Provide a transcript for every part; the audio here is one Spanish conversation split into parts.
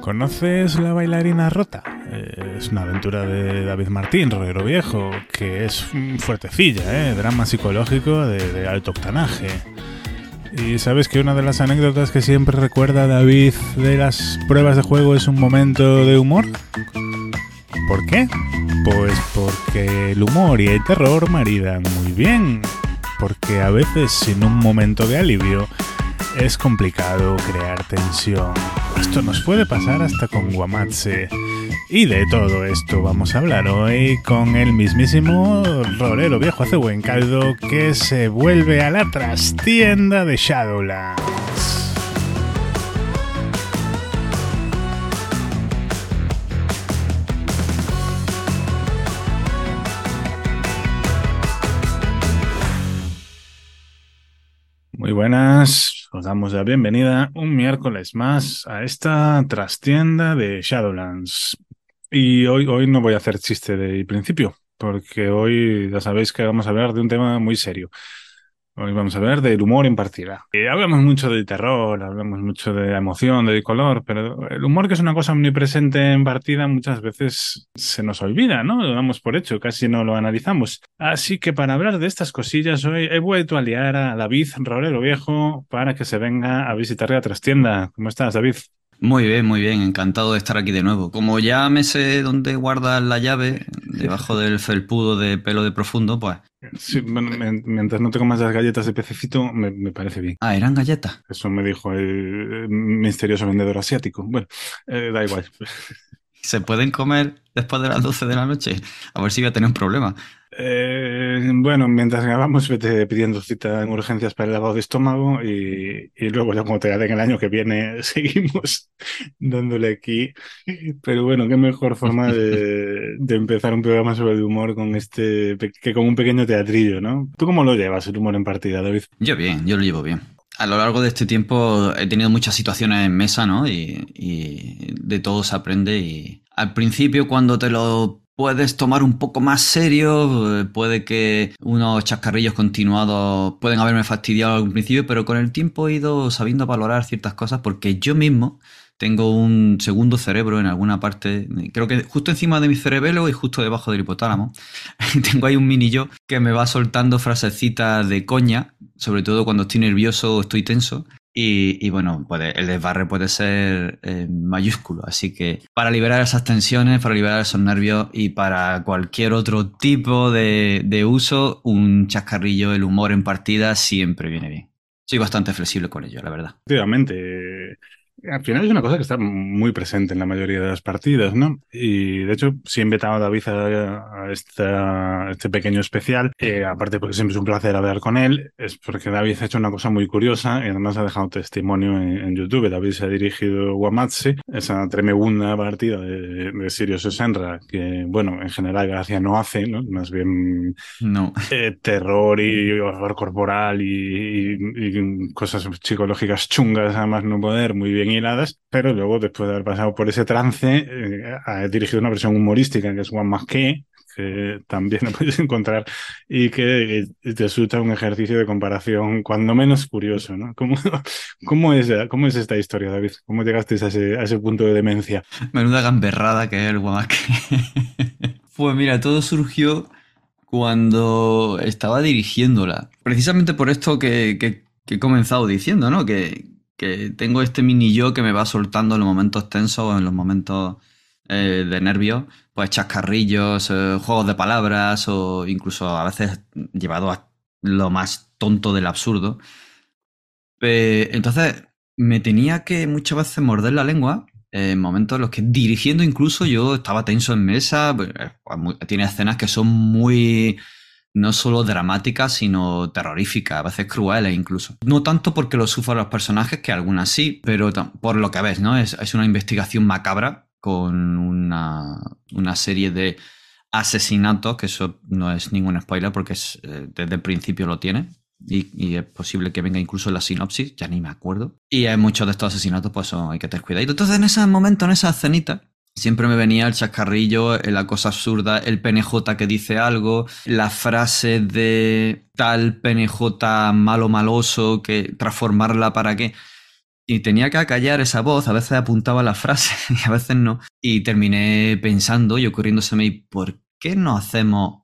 ¿Conoces La bailarina rota? Es una aventura de David Martín, Roguero Viejo, que es fuertecilla, ¿eh? drama psicológico de, de alto octanaje. Y sabes que una de las anécdotas que siempre recuerda David de las pruebas de juego es un momento de humor. ¿Por qué? Pues porque el humor y el terror maridan muy bien. Porque a veces sin un momento de alivio es complicado crear tensión. Esto nos puede pasar hasta con Guamatse. Y de todo esto vamos a hablar hoy con el mismísimo Rolero Viejo hace buen caldo que se vuelve a la trastienda de Shadowlands. Muy buenas, os damos la bienvenida un miércoles más a esta trastienda de Shadowlands. Y hoy, hoy no voy a hacer chiste de principio, porque hoy ya sabéis que vamos a hablar de un tema muy serio. Hoy vamos a hablar del humor en partida. Y hablamos mucho del terror, hablamos mucho de emoción, del color, pero el humor, que es una cosa omnipresente en partida, muchas veces se nos olvida, ¿no? Lo damos por hecho, casi no lo analizamos. Así que para hablar de estas cosillas, hoy he vuelto a liar a David Rolero Viejo para que se venga a visitar la trastienda. ¿Cómo estás, David? Muy bien, muy bien, encantado de estar aquí de nuevo. Como ya me sé dónde guardas la llave, debajo del felpudo de pelo de profundo, pues... Sí, bueno, mientras no te comas las galletas de pececito, me, me, parece bien. Ah, ¿eran galletas? Eso me dijo el misterioso vendedor asiático. Bueno, eh, da igual. ¿Se pueden comer después de las 12 de la noche? A ver si voy a tener un problema. Eh, bueno, mientras grabamos, vete pidiendo cita en urgencias para el lavado de estómago y, y luego ya como te den el año que viene seguimos dándole aquí. Pero bueno, qué mejor forma de, de, empezar un programa sobre el humor con este, que con un pequeño teatrillo, ¿no? ¿Tú cómo lo llevas el humor en partida, David? Yo bien, yo lo llevo bien. A lo largo de este tiempo he tenido muchas situaciones en mesa, ¿no? Y, de todo se aprende y al principio cuando te lo puedes tomar un poco más serio, eh, puede que unos chascarrillos continuados pueden haberme fastidiado al principio, pero con el tiempo he ido sabiendo valorar ciertas cosas porque yo mismo tengo un segundo cerebro en alguna parte, creo que justo encima de mi cerebelo y justo debajo del hipotálamo. tengo ahí un mini yo que me va soltando frasecitas de coña, sobre todo cuando estoy nervioso o estoy tenso. Y, bueno, puede, el desbarre puede ser eh, mayúsculo. Así que para liberar esas tensiones, para liberar esos nervios y para cualquier otro tipo de, de uso, un chascarrillo, el humor en partida siempre viene bien. Soy bastante flexible con ello, la verdad. Efectivamente. Al final es una cosa que está muy presente en la mayoría de las partidas, ¿no? Y de hecho, sí he invitado a David a, a, esta, a este pequeño especial, eh, aparte porque siempre es un placer hablar con él, es porque David ha hecho una cosa muy curiosa y además ha dejado testimonio en, en YouTube. David se ha dirigido Guamatse, esa tremenda partida de, de Sirius Senra, que, bueno, en general gracia no hace, ¿no? Más bien no. Eh, terror y horror corporal y, y, y cosas psicológicas chungas, además no poder, muy bien hiladas, pero luego, después de haber pasado por ese trance, eh, ha dirigido una versión humorística que es One Más Que, que también lo puedes encontrar y que te resulta un ejercicio de comparación cuando menos curioso, ¿no? ¿Cómo, cómo, es, cómo es esta historia, David? ¿Cómo llegaste a ese, a ese punto de demencia? Menuda gamberrada que es el guamaque. pues mira, todo surgió cuando estaba dirigiéndola. Precisamente por esto que, que, que he comenzado diciendo, ¿no? Que, que tengo este mini yo que me va soltando en los momentos tensos o en los momentos eh, de nervios, pues chascarrillos, eh, juegos de palabras o incluso a veces llevado a lo más tonto del absurdo. Eh, entonces me tenía que muchas veces morder la lengua en momentos en los que dirigiendo incluso yo estaba tenso en mesa. Tiene escenas que son muy no solo dramáticas, sino terroríficas, a veces crueles incluso. No tanto porque lo sufran los personajes, que algunas sí, pero por lo que ves, ¿no? Es, es una investigación macabra con una, una, serie de asesinatos, que eso no es ningún spoiler porque es, eh, desde el principio lo tiene. Y, y, es posible que venga incluso la sinopsis, ya ni me acuerdo. Y hay muchos de estos asesinatos, pues hay que tener cuidado. Entonces, en ese momento, en esa escenita, Siempre me venía el chascarrillo, la cosa absurda, el PNJ que dice algo, la frase de tal PNJ malo maloso que transformarla para qué. y tenía que acallar esa voz, a veces apuntaba la frase y a veces no. Y terminé pensando y ocurriéndoseme, ¿por qué no hacemos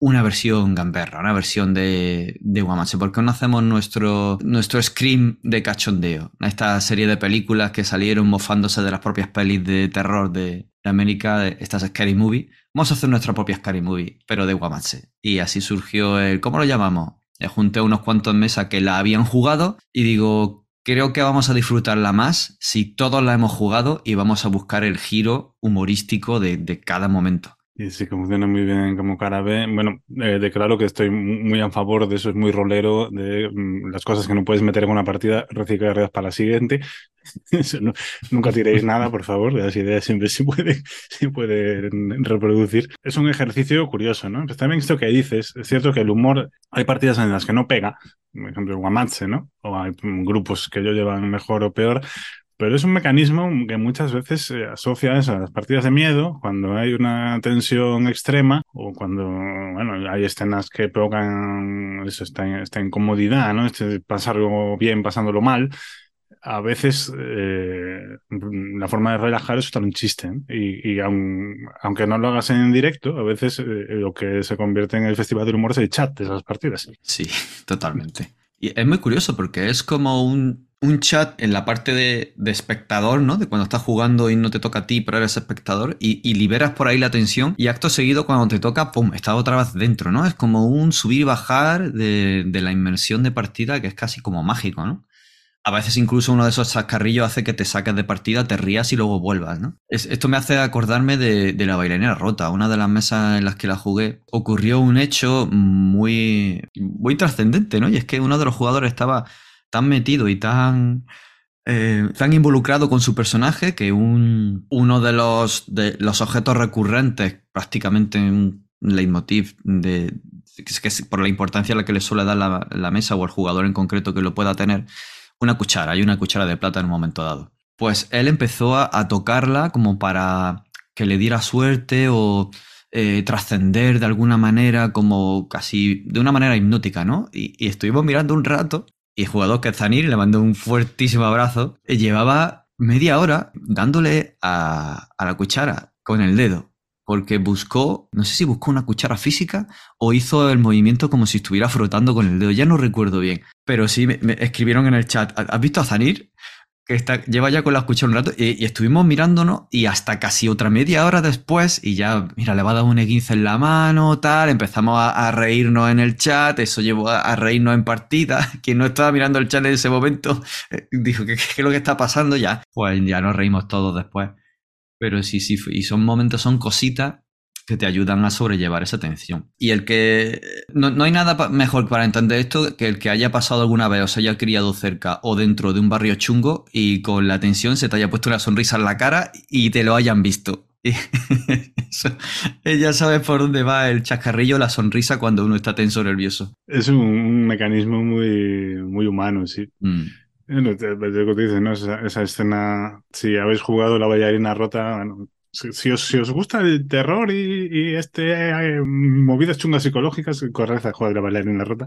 una versión gamberra, una versión de, de Guamache. ¿Por qué no hacemos nuestro, nuestro Scream de cachondeo? Esta serie de películas que salieron mofándose de las propias pelis de terror de, América, estas Scary Movie. Vamos a hacer nuestra propia Scary Movie, pero de Guamache. Y así surgió el. ¿Cómo lo llamamos? Le junté unos cuantos en que la habían jugado y digo, creo que vamos a disfrutarla más si todos la hemos jugado y vamos a buscar el giro humorístico de cada momento. Y sí que funciona muy bien como cara B. Bueno, eh, declaro que estoy muy a favor de eso, es muy rolero, de mm, las cosas que no puedes meter en una partida, reciclarlas para la siguiente. nunca tiréis nada, por favor, las ideas siempre se pueden, se pueden reproducir. Es un ejercicio curioso, ¿no? Pues también esto que dices, es cierto que el humor, hay partidas en las que no pega, por ejemplo, Guamatse, ¿no? O hay grupos que yo llevan mejor o peor, pero es un mecanismo que muchas veces se asocia a las partidas de miedo, cuando hay una tensión extrema o cuando bueno, hay escenas que provocan eso, esta, esta incomodidad, ¿no? Este, pasarlo bien, pasándolo mal. A veces eh, la forma de relajar es usar un chiste. ¿eh? Y, aunque no lo hagas en directo, a veces eh, lo que se convierte en el festival del humor es el chat de esas partidas. Sí, totalmente. Y es muy curioso porque es como un un chat en la parte de, espectador, ¿no? De cuando estás jugando y no te toca a ti, pero eres espectador, y, liberas por ahí la tensión, y acto seguido, cuando te toca, ¡pum! Estás otra vez dentro, ¿no? Es como un subir y bajar de, la inmersión de partida que es casi como mágico, ¿no? A veces incluso uno de esos chascarrillos hace que te saques de partida, te rías y luego vuelvas, ¿no? esto me hace acordarme de, de, la bailarina rota. Una de las mesas en las que la jugué ocurrió un hecho muy, muy trascendente, ¿no? Y es que uno de los jugadores estaba tan metido y tan, eh, tan involucrado con su personaje que un, uno de los, de los objetos recurrentes, prácticamente un leitmotiv de, que es por la importancia a la que le suele dar la, mesa o el jugador en concreto que lo pueda tener, una cuchara, hay una cuchara de plata en un momento dado. Pues él empezó a, tocarla como para que le diera suerte o eh, trascender de alguna manera, como casi de una manera hipnótica, ¿no? Y, y, estuvimos mirando un rato y el jugador Zanir le mandó un fuertísimo abrazo. Y llevaba media hora dándole a, la cuchara con el dedo. Porque buscó, no sé si buscó una cuchara física o hizo el movimiento como si estuviera frotando con el dedo. Ya no recuerdo bien. Pero sí me, me escribieron en el chat. ¿Has visto a Zanir? Que está, lleva ya con la escucha un rato y, estuvimos mirándonos y hasta casi otra media hora después y ya, mira, le va a dar un E15 en la mano, tal, empezamos a, reírnos en el chat, eso llevó a, reírnos en partida, quien no estaba mirando el chat en ese momento eh, dijo, ¿qué, es lo que está pasando ya? Pues ya nos reímos todos después. Pero sí, sí, y son momentos, son cositas que te ayudan a sobrellevar esa tensión. Y el que... No, hay nada mejor para entender esto que el que haya pasado alguna vez o se haya criado cerca o dentro de un barrio chungo y con la tensión se te haya puesto una sonrisa en la cara y te lo hayan visto. ya sabes por dónde va el chascarrillo, la sonrisa cuando uno está tenso o nervioso. Es un, mecanismo muy, muy humano, sí. Mm. Esa, escena, si habéis jugado la bailarina rota, si, os, gusta el terror y, este eh, movidas chungas psicológicas, corred a jugar a en la rota.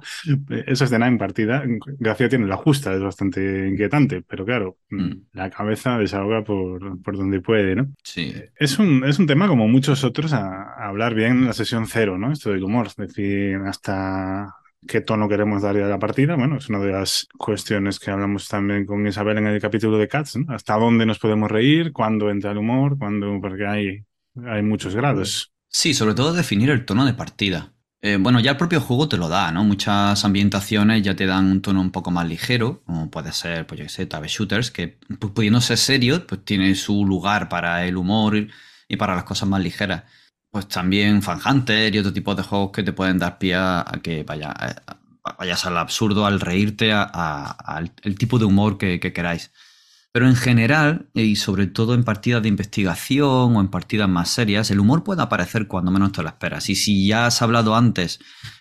Esa escena en partida, Gracia tiene la justa, es bastante inquietante, pero claro, mm. la cabeza desahoga por, por donde puede, ¿no? Sí. Es un, es un tema como muchos otros a, hablar bien en la sesión cero, ¿no? Esto del humor, es decir, hasta qué tono queremos darle a la partida. Bueno, es una de las cuestiones que hablamos también con Isabel en el capítulo de Cats. Hasta dónde nos podemos reír, cuándo entra el humor, cuándo, porque hay, hay muchos grados. Sí, sobre todo definir el tono de partida. Eh, bueno, ya el propio juego te lo da, ¿no? Muchas ambientaciones ya te dan un tono un poco más ligero, como puede ser, pues yo qué sé, Tabe Shooters, que pues, pudiendo ser serio, pues tiene su lugar para el humor y para las cosas más ligeras pues también Fan Hunter y otro tipo de juegos que te pueden dar pie a, que vaya, vayas al absurdo, al reírte, al tipo de humor que, queráis. Pero en general, y sobre todo en partidas de investigación o en partidas más serias, el humor puede aparecer cuando menos te lo esperas. Y si ya has hablado antes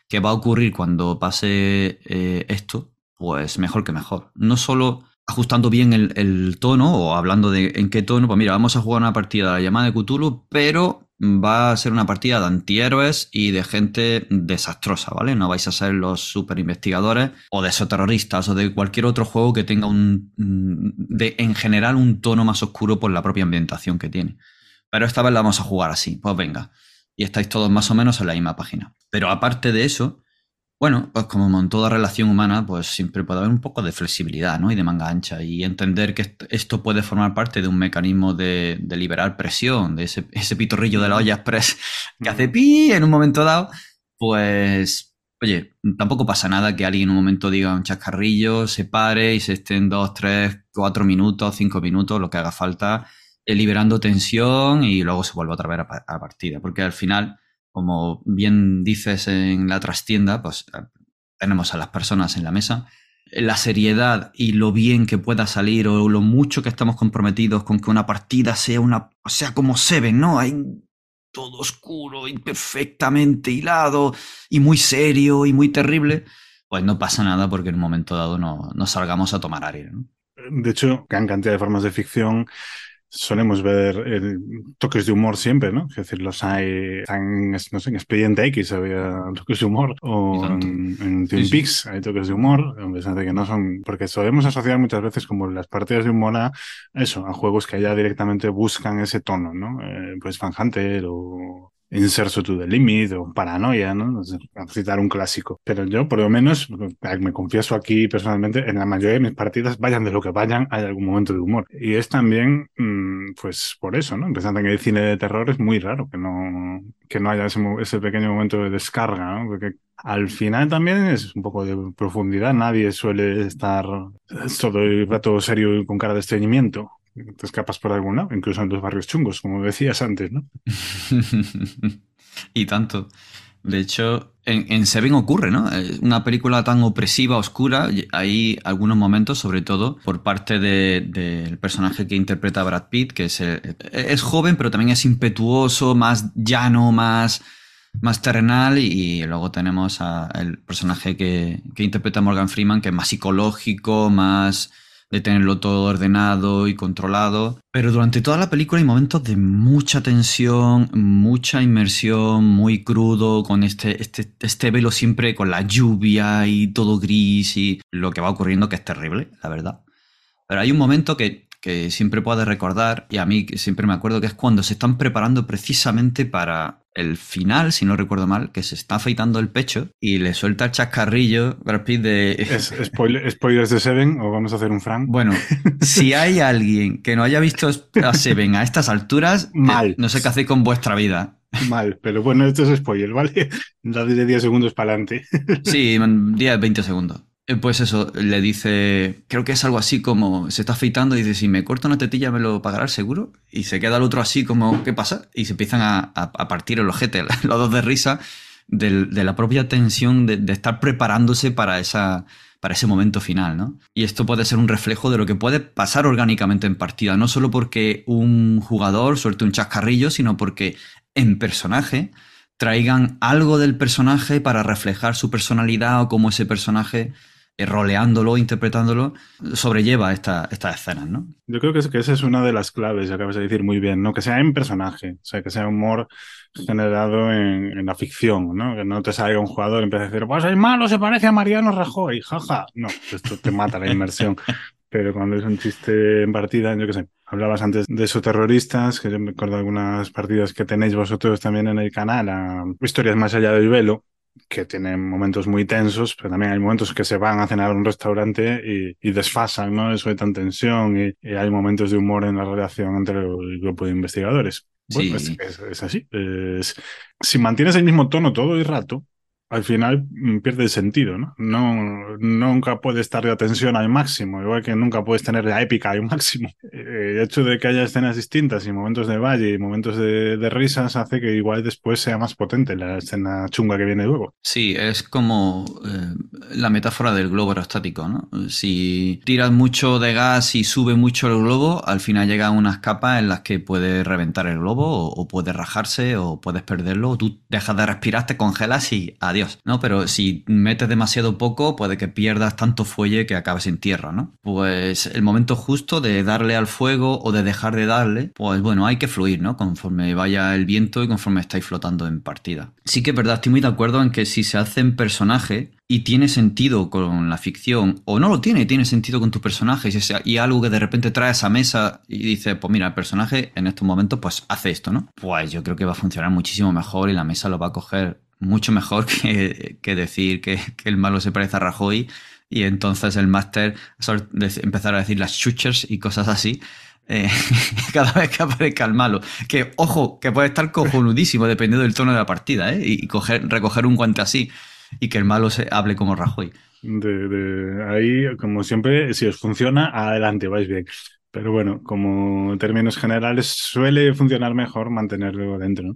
que va a ocurrir cuando pase eh, esto, pues mejor que mejor. No solo ajustando bien el, el, tono o hablando de en qué tono, pues mira, vamos a jugar una partida de la llamada de Cthulhu, pero va a ser una partida de antihéroes y de gente desastrosa, ¿vale? No vais a ser los super investigadores o de esos terroristas o de cualquier otro juego que tenga un, de, en general, un tono más oscuro por la propia ambientación que tiene. Pero esta vez la vamos a jugar así, pues venga. Y estáis todos más o menos en la misma página. Pero aparte de eso, bueno, pues como en toda relación humana, pues siempre puede haber un poco de flexibilidad, ¿no? Y de manga ancha. Y entender que esto puede formar parte de un mecanismo de, liberar presión, de ese, ese, pitorrillo de la olla express que hace pi en un momento dado, pues, oye, tampoco pasa nada que alguien en un momento diga un chascarrillo, se pare y se estén dos, tres, cuatro minutos, cinco minutos, lo que haga falta, eh, liberando tensión y luego se vuelve otra vez a, a partida. Porque al final como bien dices en la trastienda, pues eh, tenemos a las personas en la mesa. La seriedad y lo bien que pueda salir o lo mucho que estamos comprometidos con que una partida sea una sea como se ve, ¿no? Hay todo oscuro y perfectamente hilado y muy serio y muy terrible, pues no pasa nada porque en un momento dado no, no salgamos a tomar aire. De hecho, gran cantidad de formas de ficción solemos ver eh, toques de humor siempre, ¿no? Es decir, los hay, en, no sé, en Expediente X había toques de humor, o en, Twin Peaks hay toques de humor, a que no son, porque solemos asociar muchas veces como las partidas de humor a eso, a juegos que ya directamente buscan ese tono, ¿no? Eh, pues Van Hunter o Inserso to the Limit o Paranoia, ¿no? A citar un clásico. Pero yo, por lo menos, me confieso aquí personalmente, en la mayoría de mis partidas, vayan de lo que vayan, hay algún momento de humor. Y es también, mm, pues por eso, ¿no? Empezando en el cine de terror es muy raro que no, que no haya ese, ese pequeño momento de descarga, ¿no? Porque al final también es un poco de profundidad. Nadie suele estar todo el rato serio y con cara de estreñimiento te escapas por algún lado, incluso en los barrios chungos, como decías antes, ¿no? y tanto. De hecho, en, Seven ocurre, ¿no? Eh, una película tan opresiva, oscura, hay algunos momentos, sobre todo por parte del personaje que interpreta Brad Pitt, que es, es joven, pero también es impetuoso, más llano, más, más terrenal, y, luego tenemos al personaje que, que interpreta Morgan Freeman, que es más psicológico, más de tenerlo todo ordenado y controlado. Pero durante toda la película hay momentos de mucha tensión, mucha inmersión, muy crudo, con este, este, este velo siempre con la lluvia y todo gris y lo que va ocurriendo que es terrible, la verdad. Pero hay un momento que, que siempre puedes recordar, y a mí siempre me acuerdo, que es cuando se están preparando precisamente para el final, si no recuerdo mal, que se está afeitando el pecho y le suelta el chascarrillo Brad Pitt de... ¿Es ¿Spoilers de Seven o vamos a hacer un Frank? Bueno, si hay alguien que no haya visto a Seven a estas alturas, eh, mal. no sé qué hace con vuestra vida. Mal, pero bueno, esto es spoiler, ¿vale? Da de 10 segundos para adelante. Sí, 10, 20 segundos. Eh, pues eso, le dice, creo que es algo así como, se está afeitando y dice, si me corto una tetilla me lo pagará el seguro. Y se queda el otro así como, ¿qué pasa? Y se empiezan a, partir el ojete, los dos de risa, de, la propia tensión de, estar preparándose para, esa, para ese momento final, ¿no? Y esto puede ser un reflejo de lo que puede pasar orgánicamente en partida, no solo porque un jugador suelte un chascarrillo, sino porque en personaje traigan algo del personaje para reflejar su personalidad o cómo ese personaje roleándolo, interpretándolo, sobrelleva esta, estas escenas, ¿no? Yo creo que, que esa es una de las claves, acabas de decir muy bien, ¿no? Que sea en personaje, o sea, que sea humor generado en, la ficción, ¿no? Que no te salga un jugador y empiece a decir, pues el malo se parece a Mariano Rajoy, jaja. No, esto te mata la inmersión. Pero cuando es un chiste en partida, yo qué sé, hablabas antes de esos terroristas, que yo me acuerdo de algunas partidas que tenéis vosotros también en el canal, a historias más allá del velo, que tienen momentos muy tensos, pero también hay momentos que se van a cenar a un restaurante y, desfasan, ¿no? Eso de tan tensión y, hay momentos de humor en la relación entre el grupo de investigadores. Bueno, es, es, así. si mantienes el mismo tono todo el rato, al final mm, pierde sentido, ¿no? ¿no? Nunca puede estar de atención al máximo, igual que nunca puedes tener la épica al máximo. Eh, el hecho de que haya escenas distintas y momentos de valle y momentos de, risas hace que igual después sea más potente la escena chunga que viene luego. Sí, es como eh, la metáfora del globo aerostático, ¿no? Si tiras mucho de gas y sube mucho el globo, al final llegan unas capas en las que puede reventar el globo o, puede rajarse o puedes perderlo tú dejas de respirar, te congelas y adiós ¿no? Pero si metes demasiado poco, puede que pierdas tanto fuelle que acabes en tierra, ¿no? Pues el momento justo de darle al fuego o de dejar de darle, pues bueno, hay que fluir, ¿no? Conforme vaya el viento y conforme estáis flotando en partida. Sí que es verdad, estoy muy de acuerdo en que si se hacen personaje y tiene sentido con la ficción, o no lo tiene, tiene sentido con tus personajes, y, algo que de repente trae a esa mesa y dice, pues mira, el personaje en estos momentos pues hace esto, ¿no? Pues yo creo que va a funcionar muchísimo mejor y la mesa lo va a coger mucho mejor que, decir que, el malo se parece a Rajoy y entonces el máster empezar a decir las chuchers y cosas así. Eh, cada vez que aparezca el malo. Que, ojo, que puede estar cojonudísimo dependiendo del tono de la partida, ¿eh? Y coger, recoger un guante así y que el malo se hable como Rajoy. De, ahí, como siempre, si os funciona, adelante, vais bien. Pero bueno, como en términos generales, suele funcionar mejor mantenerlo dentro. ¿no?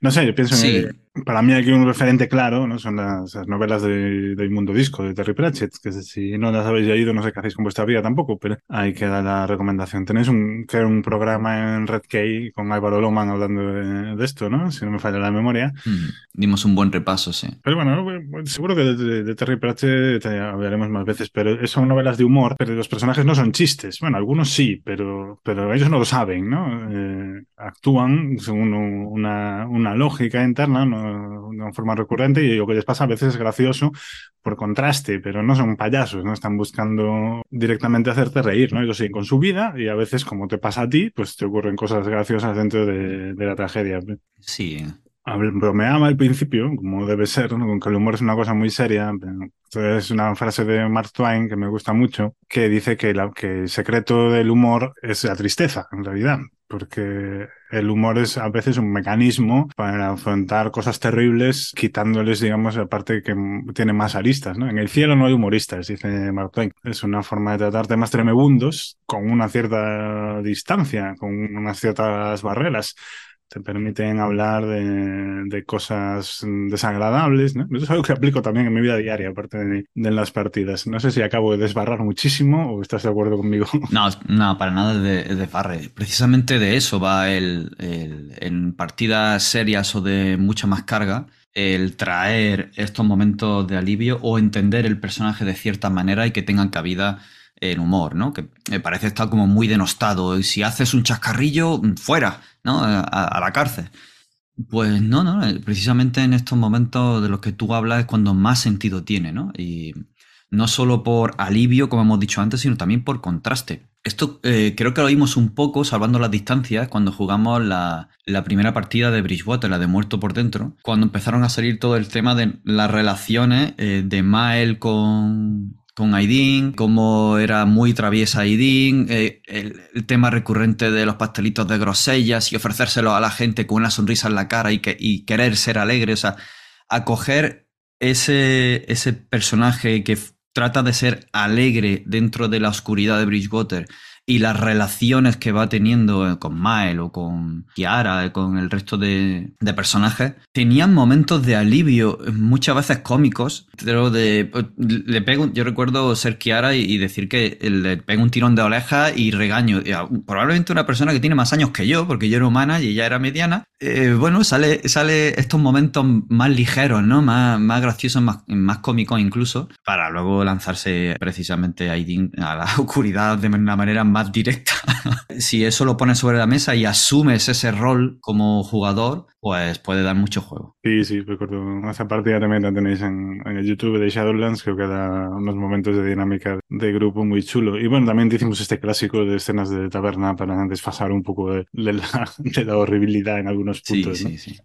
No sé, yo pienso en para mí aquí un referente claro, ¿no? Son las, novelas de, de Mundo Disco, de Terry Pratchett, que si no las habéis leído no sé qué hacéis con vuestra vida tampoco, pero hay que dar la recomendación. Tenéis un, que un programa en Red Key con Álvaro Loman hablando de, esto, ¿no? Si no me falla la memoria. Mm, dimos un buen repaso, sí. Pero bueno, seguro que de, Terry Pratchett hablaremos más veces, pero son novelas de humor, pero los personajes no son chistes. Bueno, algunos sí, pero, pero ellos no lo saben, ¿no? Eh, actúan según una, una lógica interna, de una forma recurrente, y lo que les pasa a veces es gracioso por contraste, pero no son payasos, ¿no? Están buscando directamente hacerte reír, ¿no? Ellos siguen con su vida y a veces, como te pasa a ti, pues te ocurren cosas graciosas dentro de, la tragedia. Sí. Bromeaba al principio, como debe ser, ¿no? Con que el humor es una cosa muy seria. Es una frase de Mark Twain que me gusta mucho, que dice que, la, que el secreto del humor es la tristeza, en realidad porque el humor es a veces un mecanismo para afrontar cosas terribles, quitándoles, digamos, la parte que tiene más aristas. ¿no? En el cielo no hay humoristas, dice Mark Twain. Es una forma de tratar temas tremebundos con una cierta distancia, con unas ciertas barreras te permiten hablar de, cosas desagradables. ¿no? Eso es algo que aplico también en mi vida diaria, aparte de, las partidas. No sé si acabo de desbarrar muchísimo o estás de acuerdo conmigo. No, no para nada de, desbarre. Precisamente de eso va el, en partidas serias o de mucha más carga el traer estos momentos de alivio o entender el personaje de cierta manera y que tengan cabida en humor, ¿no? Que me parece estar como muy denostado. Y si haces un chascarrillo, fuera, ¿no? A, la cárcel. Pues no, no, precisamente en estos momentos de los que tú hablas es cuando más sentido tiene, ¿no? Y no solo por alivio, como hemos dicho antes, sino también por contraste. Esto eh, creo que lo vimos un poco, salvando las distancias, cuando jugamos la, primera partida de Bridgewater, la de Muerto por Dentro, cuando empezaron a salir todo el tema de las relaciones eh, de Mael con, con Aidin, cómo era muy traviesa Aidin, eh, el, tema recurrente de los pastelitos de grosellas y ofrecérselos a la gente con una sonrisa en la cara y, que, y querer ser alegre, o sea, acoger ese, ese personaje que trata de ser alegre dentro de la oscuridad de Bridgewater y las relaciones que va teniendo con Mael o con Kiara, con el resto de, personajes, tenían momentos de alivio, muchas veces cómicos, pero de, le pego, yo recuerdo ser Kiara y, decir que le pego un tirón de oreja y regaño. Probablemente una persona que tiene más años que yo, porque yo era humana y ella era mediana, eh, bueno, sale, sale estos momentos más ligeros, ¿no? Más, más graciosos, más, más cómicos incluso, para luego lanzarse precisamente a la oscuridad de una manera más más directa. si eso lo pones sobre la mesa y asumes ese rol como jugador, pues puede dar mucho juego. Sí, sí, recuerdo. Esa partida también la tenéis en, el YouTube de Shadowlands, creo que da unos momentos de dinámica de grupo muy chulo. Y bueno, también hicimos este clásico de escenas de taberna para desfasar un poco de, la, de la, horribilidad en algunos puntos. Sí, sí, sí.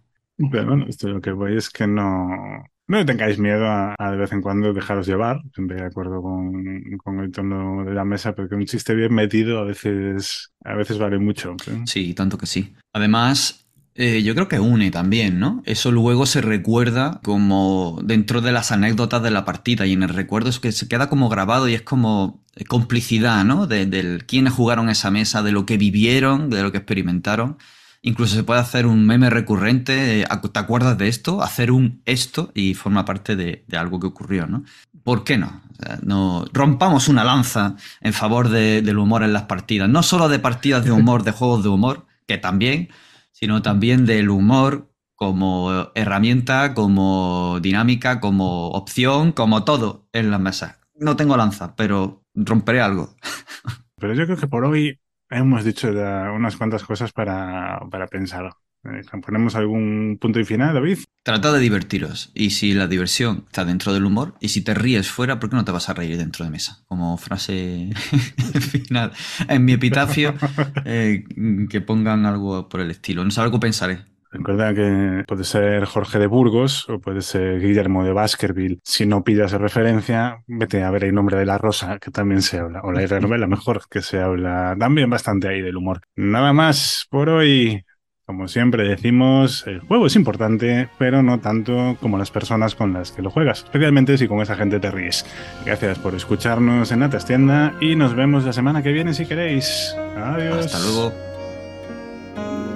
Pero bueno, esto lo que voy es que no, no tengáis miedo a, de vez en cuando dejaros llevar, siempre de acuerdo con, el tono de la mesa, porque un chiste bien metido a veces, a veces vale mucho. Sí, tanto que sí. Además, eh, yo creo que une también, ¿no? Eso luego se recuerda como dentro de las anécdotas de la partida y en el recuerdo es que se queda como grabado y es como complicidad, ¿no? De, de quiénes jugaron esa mesa, de lo que vivieron, de lo que experimentaron. Incluso se puede hacer un meme recurrente, ¿te acuerdas de esto? Hacer un esto y forma parte de, algo que ocurrió, ¿no? ¿Por qué no? no rompamos una lanza en favor del humor en las partidas. No solo de partidas de humor, de juegos de humor, que también, sino también del humor como herramienta, como dinámica, como opción, como todo en las mesas. No tengo lanza, pero romperé algo. Pero yo creo que por hoy Hemos dicho unas cuantas cosas para, para pensar. Eh, ¿Ponemos algún punto y final, David? Trata de divertiros. Y si la diversión está dentro del humor, y si te ríes fuera, ¿por qué no te vas a reír dentro de mesa? Como frase final. En mi epitafio, eh, que pongan algo por el estilo. No sé, algo pensaré. Recuerda que puede ser Jorge de Burgos o puede ser Guillermo de Baskerville. Si no pillas referencia, vete a ver el nombre de la rosa, que también se habla, o la novela mejor, que se habla también bastante ahí del humor. Nada más por hoy. Como siempre decimos, el juego es importante, pero no tanto como las personas con las que lo juegas, especialmente si con esa gente te ríes. Gracias por escucharnos en la tienda y nos vemos la semana que viene si queréis. Adiós. Hasta luego.